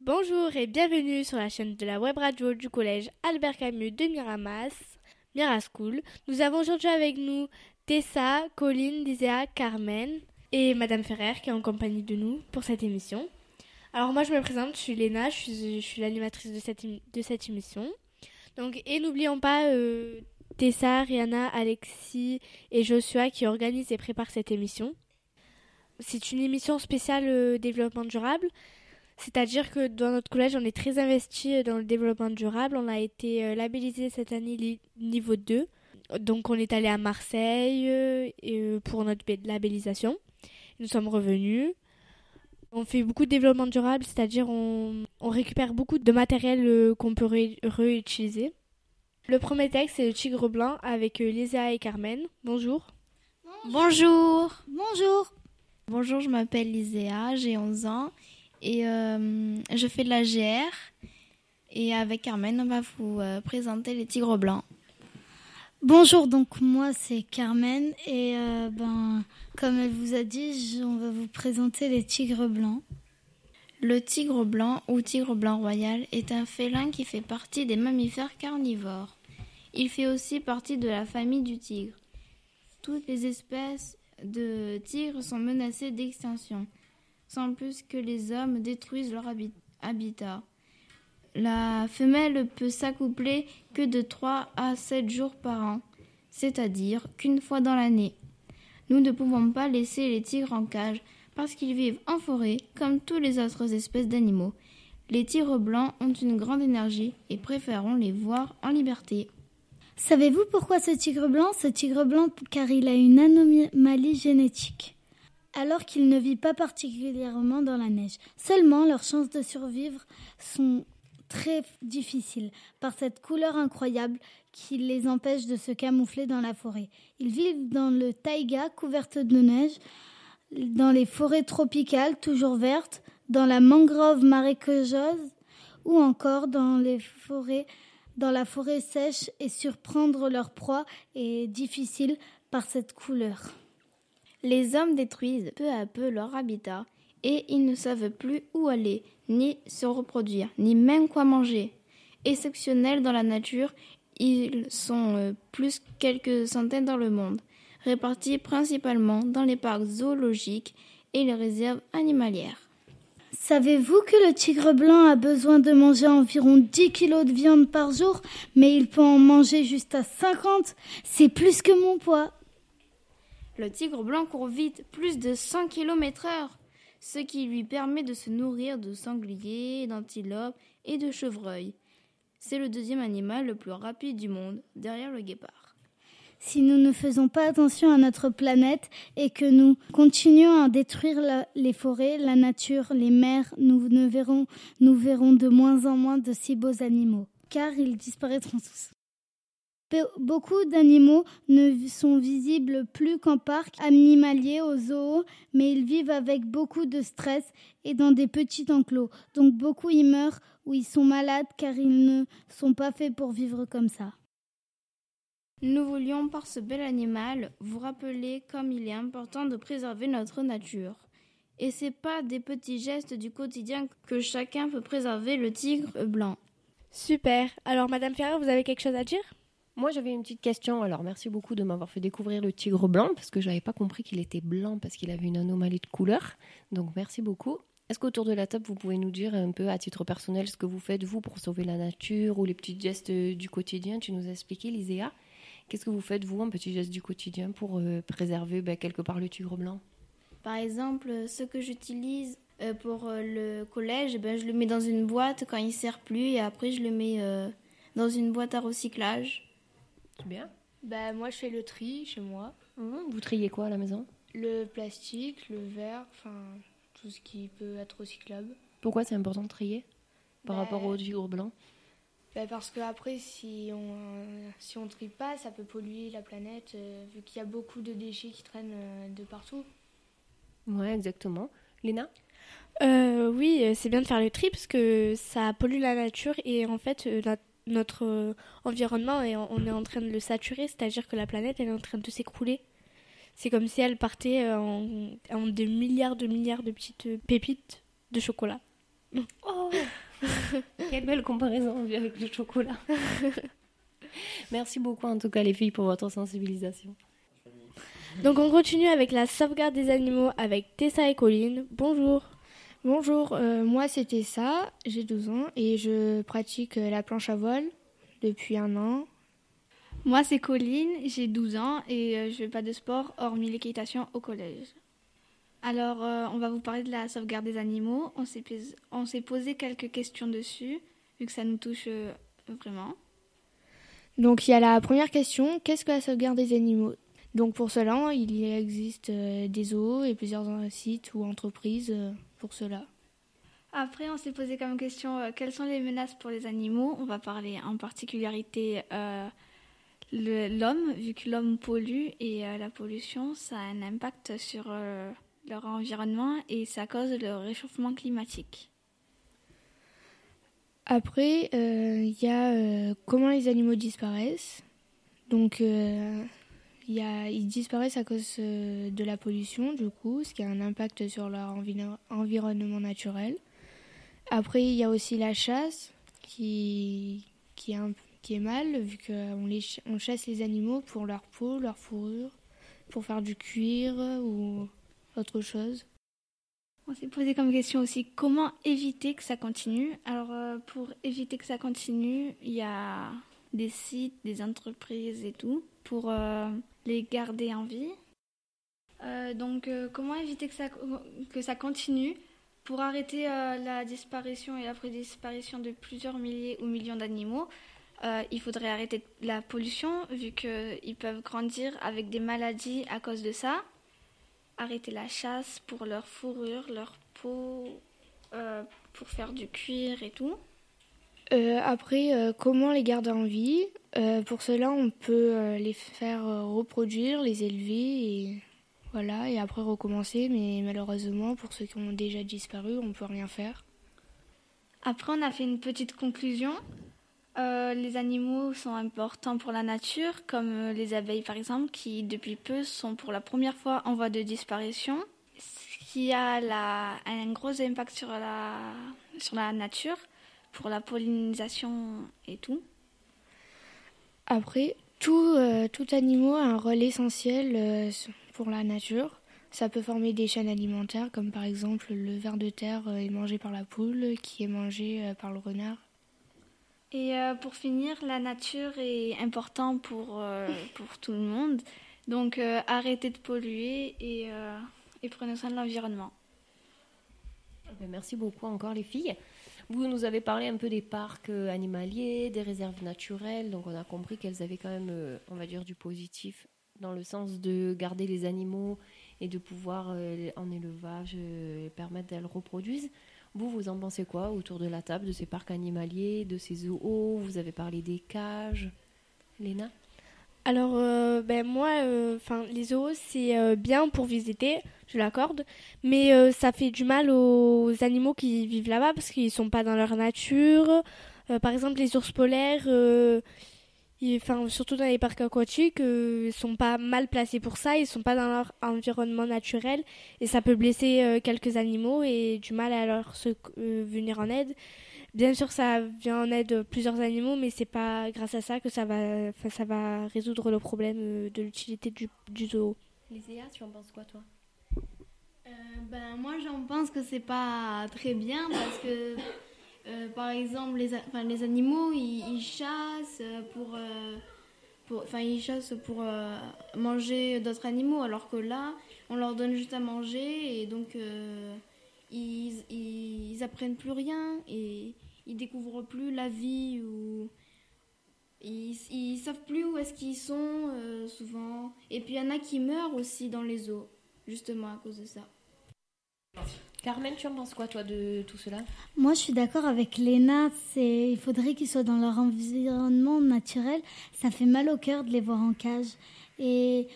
Bonjour et bienvenue sur la chaîne de la web radio du collège Albert Camus de Miramas, Mira School. Nous avons aujourd'hui avec nous Tessa, Colline, Lisea, Carmen et Madame Ferrer qui est en compagnie de nous pour cette émission. Alors moi je me présente, je suis Léna, je suis, l'animatrice de cette, émission. Et n'oublions pas euh, Tessa, Rihanna, Alexis et Joshua qui organisent et préparent cette émission. C'est une émission spéciale euh, développement durable. C'est-à-dire que dans notre collège, on est très investi euh, dans le développement durable. On a été euh, labellisé cette année niveau 2. Donc on est allé à Marseille euh, pour notre labellisation. Nous sommes revenus. On fait beaucoup de développement durable, c'est-à-dire on, on, récupère beaucoup de matériel qu'on peut ré réutiliser. Le premier texte, c'est le Tigre Blanc avec Lésa et Carmen. Bonjour. Bonjour. Bonjour. Bonjour, je m'appelle Liséa, j'ai 11 ans et euh, je fais de la GR. Et avec Carmen, on va vous euh, présenter les tigres blancs. Bonjour, donc moi c'est Carmen et euh, ben, comme elle vous a dit, on va vous présenter les tigres blancs. Le tigre blanc ou tigre blanc royal est un félin qui fait partie des mammifères carnivores. Il fait aussi partie de la famille du tigre. Toutes les espèces de tigres sont menacées d'extinction sans plus que les hommes détruisent leur habitat. La femelle peut s'accoupler que de 3 à 7 jours par an, c'est-à-dire qu'une fois dans l'année. Nous ne pouvons pas laisser les tigres en cage parce qu'ils vivent en forêt comme toutes les autres espèces d'animaux. Les tigres blancs ont une grande énergie et préférons les voir en liberté. Savez-vous pourquoi ce tigre blanc Ce tigre blanc car il a une anomalie génétique? Alors qu'il ne vit pas particulièrement dans la neige. Seulement, leurs chances de survivre sont très difficiles par cette couleur incroyable qui les empêche de se camoufler dans la forêt. Ils vivent dans le taïga couverte de neige, dans les forêts tropicales toujours vertes, dans la mangrove marécageuse ou encore dans les forêts dans la forêt sèche et surprendre leur proie est difficile par cette couleur. Les hommes détruisent peu à peu leur habitat et ils ne savent plus où aller, ni se reproduire, ni même quoi manger. Exceptionnels dans la nature, ils sont euh, plus quelques centaines dans le monde, répartis principalement dans les parcs zoologiques et les réserves animalières. Savez-vous que le tigre blanc a besoin de manger environ 10 kilos de viande par jour, mais il peut en manger jusqu'à 50 C'est plus que mon poids. Le tigre blanc court vite, plus de 100 km heure, ce qui lui permet de se nourrir de sangliers, d'antilopes et de chevreuils. C'est le deuxième animal le plus rapide du monde, derrière le guépard. Si nous ne faisons pas attention à notre planète et que nous continuons à détruire les forêts, la nature, les mers, nous, ne verrons, nous verrons de moins en moins de si beaux animaux, car ils disparaîtront tous. Beaucoup d'animaux ne sont visibles plus qu'en parc animalier, au zoo, mais ils vivent avec beaucoup de stress et dans des petits enclos. Donc beaucoup y meurent ou ils sont malades car ils ne sont pas faits pour vivre comme ça. Nous voulions par ce bel animal vous rappeler comme il est important de préserver notre nature. Et c'est pas des petits gestes du quotidien que chacun peut préserver le tigre blanc. Super. Alors Madame Ferrer, vous avez quelque chose à dire? Moi, j'avais une petite question. Alors, merci beaucoup de m'avoir fait découvrir le tigre blanc parce que je n'avais pas compris qu'il était blanc parce qu'il avait une anomalie de couleur. Donc, merci beaucoup. Est-ce qu'autour de la table, vous pouvez nous dire un peu à titre personnel ce que vous faites, vous, pour sauver la nature ou les petits gestes du quotidien? Tu nous as expliqué, Liséa. Qu'est-ce que vous faites, vous, un petit geste du quotidien pour euh, préserver ben, quelque part le tigre blanc? Par exemple, ce que j'utilise euh, pour euh, le collège, ben, je le mets dans une boîte quand il ne sert plus et après, je le mets dans une boîte à recyclage bien. Bah, moi, je fais le tri chez moi. Mmh. Vous triez quoi à la maison? Le plastique, le verre, enfin, tout ce qui peut être recyclable. Pourquoi c'est important de trier? Par bah, rapport au tigre blanc? bah Parce qu'après, si on si on trie pas, ça peut polluer la planète, euh, vu qu'il y a beaucoup de déchets qui traînent euh, de partout. Ouais, exactement. Léna? Euh, Oui, c'est bien de faire le tri parce que ça pollue la nature et en fait, notre notre euh, environnement et on est en train de le saturer, c'est-à-dire que la planète elle est en train de s'écrouler. C'est comme si elle partait euh, en, en, des milliards de milliards de petites pépites de chocolat. Oh Quelle belle comparaison avec le chocolat. Merci beaucoup en tout cas les filles pour votre sensibilisation. Donc on continue avec la sauvegarde des animaux avec Tessa et Colline. Bonjour. Bonjour, euh, moi c'est Tessa, j'ai 12 ans et je pratique euh, la planche à voile depuis un an. Moi c'est Colline, j'ai 12 ans et euh, je fais pas de sport hormis l'équitation au collège. Alors on va vous parler de la sauvegarde des animaux. On s'est, on s'est posé quelques questions dessus vu que ça nous touche vraiment. Donc il y a la première question, qu'est-ce que la sauvegarde des animaux? Donc pour cela, il existe des zoos et plusieurs sites ou entreprises pour cela. Après, on s'est posé comme question euh, quelles sont les menaces pour les animaux? On va parler en particularité euh, l'homme, vu que l'homme pollue et euh, la pollution, ça a un impact sur euh, leur environnement et ça cause le réchauffement climatique. Après, il y a comment les animaux disparaissent. Donc, y ils disparaissent à cause euh, de la pollution, du coup, ce qui a un impact sur leur environnement naturel. Après, il y a aussi la chasse, qui, est, mal, vu qu'on on chasse les animaux pour leur peau, leur fourrure, pour faire du cuir ou autre chose. On s'est posé comme question aussi comment éviter que ça continue? Alors, euh, pour éviter que ça continue, il y a des sites, des entreprises et tout pour euh, les garder en vie. Euh, donc, euh, comment éviter que ça, que ça continue pour arrêter la disparition et la disparition de plusieurs milliers ou millions d'animaux? Il faudrait arrêter la pollution vu qu'ils peuvent grandir avec des maladies à cause de ça. Arrêter la chasse pour leur fourrure, leur peau, pour faire du cuir et tout. Euh, après, euh, comment les garder en vie? Euh, Pour cela, on peut les faire reproduire, les élever et voilà, et après recommencer. Mais malheureusement, pour ceux qui ont déjà disparu, on peut rien faire. Après, on a fait une petite conclusion. les animaux sont importants pour la nature, comme les abeilles par exemple, qui depuis peu sont pour la première fois en voie de disparition, ce qui a un gros impact sur la, sur la nature pour la pollinisation et tout. Après, tout, euh, tout animal a un rôle essentiel euh, pour la nature. Ça peut former des chaînes alimentaires, comme par exemple le ver de terre euh, est mangé par la poule, qui est mangé par le renard. Et pour finir, la nature est importante pour, pour tout le monde. Donc arrêtez de polluer et, et prenez soin de l'environnement. Eh ben, merci beaucoup encore les filles. Vous nous avez parlé un peu des parcs euh, animaliers, des réserves naturelles, donc on a compris qu'elles avaient quand même, euh, on va dire, du positif dans le sens de garder les animaux et de pouvoir euh, en élevage permettre qu'elles reproduisent. Vous, vous en pensez quoi autour de la table de ces parcs animaliers, de ces zoos? Vous avez parlé des cages. Léna? Alors, euh, ben moi, euh, enfin, les zoos, c'est euh, bien pour visiter, je l'accorde, mais ça fait du mal aux animaux qui vivent là-bas parce qu'ils sont pas dans leur nature. par exemple, les ours polaires, enfin, surtout dans les parcs aquatiques, ils sont pas mal placés pour ça, ils sont pas dans leur environnement naturel et ça peut blesser quelques animaux et du mal à leur venir en aide. Bien sûr, ça vient en aide plusieurs animaux, mais c'est pas grâce à ça que ça va, ça va résoudre le problème euh, de l'utilité du, du zoo. Liséa, tu en penses quoi, toi? Euh, ben, Moi, j'en pense que c'est pas très bien parce que, euh, par exemple, les, enfin, les animaux, ils, chassent pour. pour enfin, ils chassent pour manger d'autres animaux, alors que là, on leur donne juste à manger et donc ils, ils, apprennent plus rien et ils découvrent plus la vie ou ils, ils savent plus où est-ce qu'ils sont euh, souvent. Et puis il y en a qui meurent aussi dans les eaux, justement à cause de ça. Carmen, tu en penses quoi toi de tout cela? Moi je suis d'accord avec Léna, c'est il faudrait qu'ils soient dans leur environnement naturel. Ça fait mal au cœur de les voir en cage. Et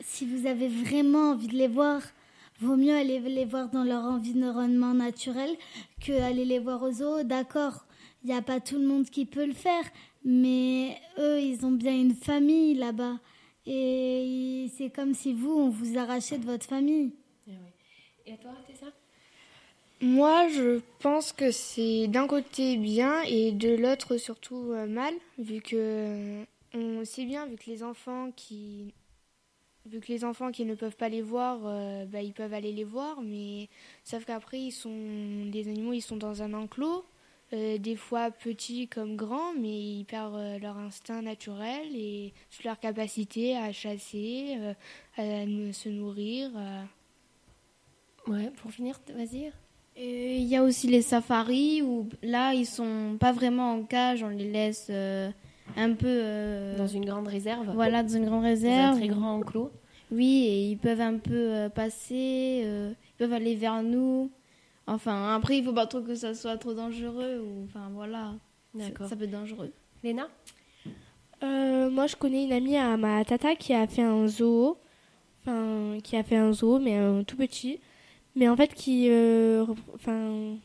si vous avez vraiment envie de les voir Vaut mieux aller les voir dans leur environnement naturel que aller les voir aux zoo. D'accord, il n'y a pas tout le monde qui peut le faire, mais eux, ils ont bien une famille là-bas. Et c'est comme si vous, on vous arrachait de votre famille. Eh Et, à toi, c'est ça Moi, je pense que c'est d'un côté bien et de l'autre surtout euh, mal, vu que on sait bien, vu que les enfants qui vu que les enfants qui ne peuvent pas les voir, euh, bah, ils peuvent aller les voir, mais sauf qu'après ils sont les animaux, ils sont dans un enclos, euh, des fois petits comme grands, mais ils perdent euh, leur instinct naturel et toute leur capacité à chasser, euh, à se nourrir. euh. Ouais, pour finir, vas-y. Il y a aussi les safaris où là ils sont pas vraiment en cage, on les laisse euh, un peu euh, Dans une grande réserve. voilà dans une grande Dans un réserve. très grand enclos. Oui, et ils peuvent un peu euh, passer, euh, ils peuvent aller vers nous. Enfin, après il faut pas trop que ça soit trop dangereux ou enfin voilà. D'accord. Ça peut être dangereux. Léna? Euh, moi, je connais une amie à ma tata qui a fait un zoo. Enfin, qui a fait un zoo, mais un tout petit. Mais en fait, qui. euh, Enfin.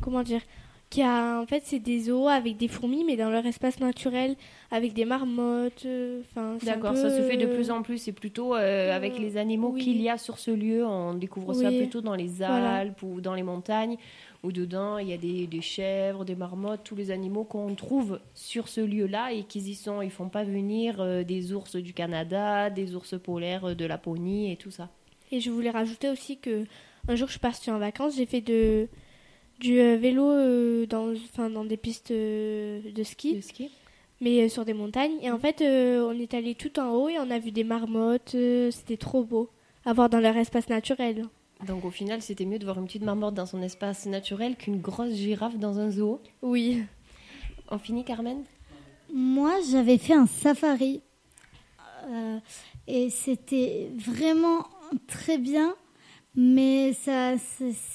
comment dire? Qui a. En fait, c'est des zoos avec des fourmis, mais dans leur espace naturel, avec des marmottes. euh, Enfin, D'accord, peu, ça se fait de euh, plus en plus. C'est plutôt euh, avec les animaux oui. qu'il y a sur ce lieu. On découvre ça plutôt dans les Voilà. Alpes ou dans les montagnes, où dedans il y a des, des chèvres, des marmottes, tous les animaux qu'on trouve sur ce lieu-là et qu'ils y sont. Ils font pas venir euh, des ours du Canada, des ours polaires de Laponie et tout ça. Et je voulais rajouter aussi que un jour je suis partie en vacances, j'ai fait de du euh, vélo euh, dans enfin dans des pistes euh, de ski, mais euh, sur des montagnes. Et en fait, euh, on est allé tout en haut et on a vu des marmottes. euh, C'était trop beau à voir dans leur espace naturel. Donc au final, c'était mieux de voir une petite marmotte dans son espace naturel qu'une grosse girafe dans un zoo. Oui. On finit, Carmen? Moi, j'avais fait un safari. Euh, et c'était vraiment très bien. Mais ça,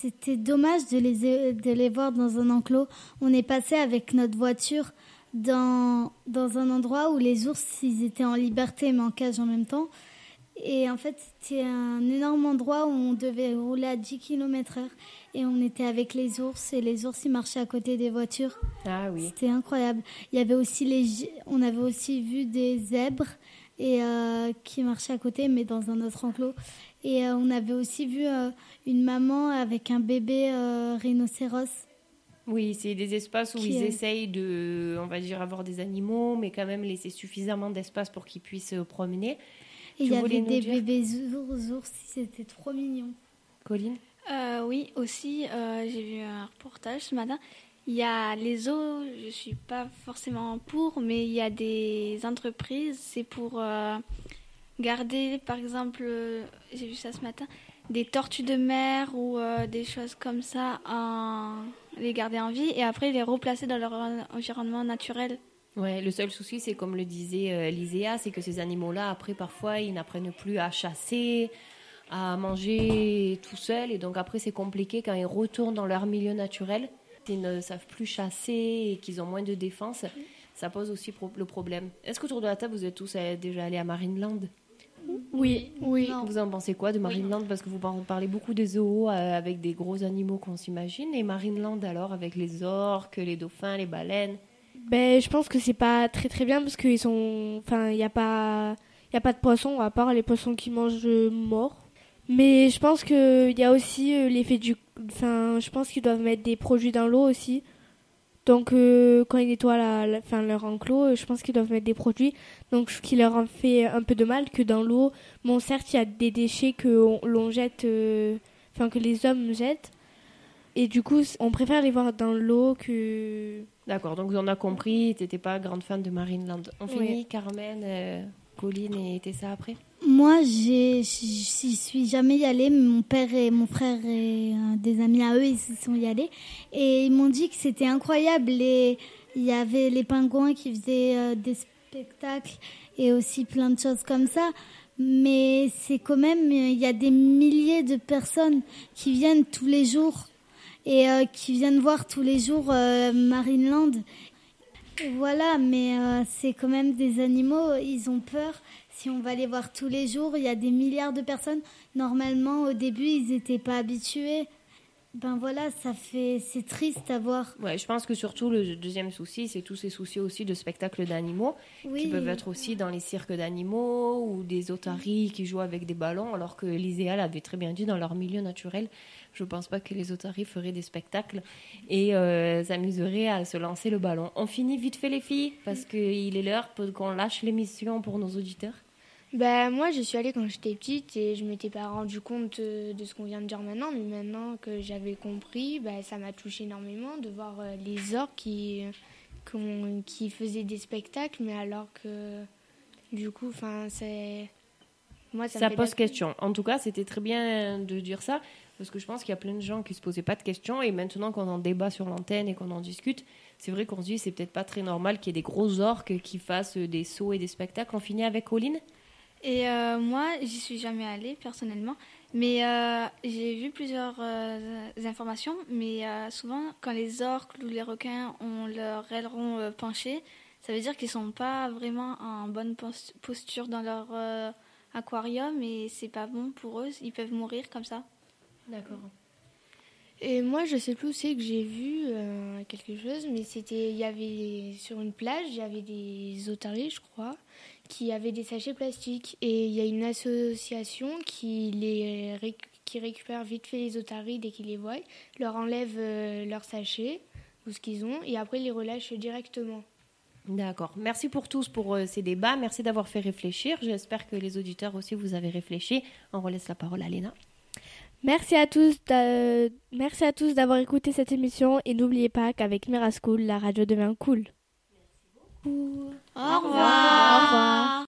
c'était dommage de les, de les voir dans un enclos. On est passé avec notre voiture dans, dans un endroit où les ours, ils étaient en liberté mais en cage en même temps. Et en fait, c'était un énorme endroit où on devait rouler à 10 km heure. Et on était avec les ours et les ours, ils marchaient à côté des voitures. Ah oui. C'était incroyable. Il y avait aussi les, on avait aussi vu des zèbres et euh, qui marchaient à côté, mais dans un autre enclos. Et euh, on avait aussi vu euh, une maman avec un bébé euh, rhinocéros. Oui, c'est des espaces où Qui ils est- essayent de, on va dire, avoir des animaux, mais quand même laisser suffisamment d'espace pour qu'ils puissent se promener. Et il y avait des bébés ours, ours, c'était trop mignon. Colline? Euh, oui, aussi, euh, j'ai vu un reportage ce matin. Il y a les zoos, je suis pas forcément pour, mais il y a des entreprises, c'est pour euh, garder, par exemple, euh, j'ai vu ça ce matin, des tortues de mer ou euh, des choses comme ça, en, les garder en vie et après les replacer dans leur en- environnement naturel. Ouais, le seul souci, c'est comme le disait euh, Liséa, c'est que ces animaux-là, après, parfois, ils n'apprennent plus à chasser, à manger tout seuls, et donc après, c'est compliqué quand ils retournent dans leur milieu naturel. Ils ne savent plus chasser et qu'ils ont moins de défense. Ça pose aussi pro- le problème. Est-ce qu'autour de la table, vous êtes tous euh, déjà allés à Marineland? Oui. Oui. Non. Vous en pensez quoi de Marineland Parce que vous par- parlez beaucoup des zoos euh, avec des gros animaux qu'on s'imagine. Et Marineland alors avec les orques, les dauphins, les baleines? Ben, je pense que c'est pas très très bien parce qu'ils sont. Enfin, il n'y a pas. Il y a pas de poissons à part les poissons qui mangent morts. Mais je pense qu'il y a aussi euh, l'effet du. Enfin, je pense qu'ils doivent mettre des produits dans l'eau aussi. Donc, euh, quand ils nettoient la, leur enclos, euh, je pense qu'ils doivent mettre des produits. Donc, ce qui leur en fait un peu de mal que dans l'eau. Bon, certes, il y a des déchets que on- l'on jette. euh, Enfin, que les hommes jettent. Et du coup, on préfère les voir dans l'eau que. D'accord, donc on a compris, t'étais pas grande fan de Marineland. On Ouais. finit, Carmen, euh, Colline et Tessa après? Moi, j'y suis jamais y allée. Mon père et mon frère et euh, des amis à eux, ils y sont y allés. Et ils m'ont dit que c'était incroyable. Il y avait les pingouins qui faisaient euh, des spectacles et aussi plein de choses comme ça. Mais c'est quand même, il y a des milliers de personnes qui viennent tous les jours et euh, qui viennent voir tous les jours Marineland. Voilà, mais c'est quand même des animaux, ils ont peur. Si on va les voir tous les jours, il y a des milliards de personnes. Normalement, au début, ils n'étaient pas habitués. ben voilà, ça fait, c'est triste à voir. Ouais, je pense que surtout le deuxième souci, c'est tous ces soucis aussi de spectacles d'animaux qui peuvent être aussi dans les cirques d'animaux ou des otaries qui jouent avec des ballons, alors que l'ISEA l'avait très bien dit dans leur milieu naturel. Je pense pas que les otaries feraient des spectacles et euh, s'amuseraient à se lancer le ballon. On finit vite fait les filles parce qu'il est l'heure qu'on lâche l'émission pour nos auditeurs. Ben, moi, je suis allée quand j'étais petite et je m'étais pas rendu compte euh, de ce qu'on vient de dire maintenant, mais maintenant que j'avais compris, ben, ça m'a touché énormément de voir euh, les orques qui, qui faisaient des spectacles, mais alors que du coup, enfin, c'est. Moi, ça, pose question. En tout cas, c'était très bien de dire ça, parce que je pense qu'il y a plein de gens qui se posaient pas de questions, et maintenant qu'on en débat sur l'antenne et qu'on en discute, c'est vrai qu'on se dit c'est peut-être pas très normal qu'il y ait des gros orques qui fassent des sauts et des spectacles. On finit avec Colline et euh, moi, j'y suis jamais allée personnellement, mais euh, j'ai vu plusieurs euh, informations. Mais souvent, quand les orques ou les requins ont leur aileron penché, ça veut dire qu'ils sont pas vraiment en bonne posture dans leur aquarium et c'est pas bon pour eux. Ils peuvent mourir comme ça. D'accord. Et moi, je sais plus où c'est que j'ai vu quelque chose, mais c'était, il y avait sur une plage, il y avait des otaries, je crois, qui avaient des sachets plastiques. Et il y a une association qui, les qui récupère vite fait les otaries dès qu'ils les voient, leur enlève euh, leurs sachets ou ce qu'ils ont et après les relâche directement. D'accord. Merci pour tous pour euh, ces débats. Merci d'avoir fait réfléchir. J'espère que les auditeurs aussi vous avez réfléchi. On relaisse la parole à Léna. Merci à tous, merci à tous d'avoir écouté cette émission et n'oubliez pas qu'avec Miraschool, la radio devient cool. Au revoir. Au revoir.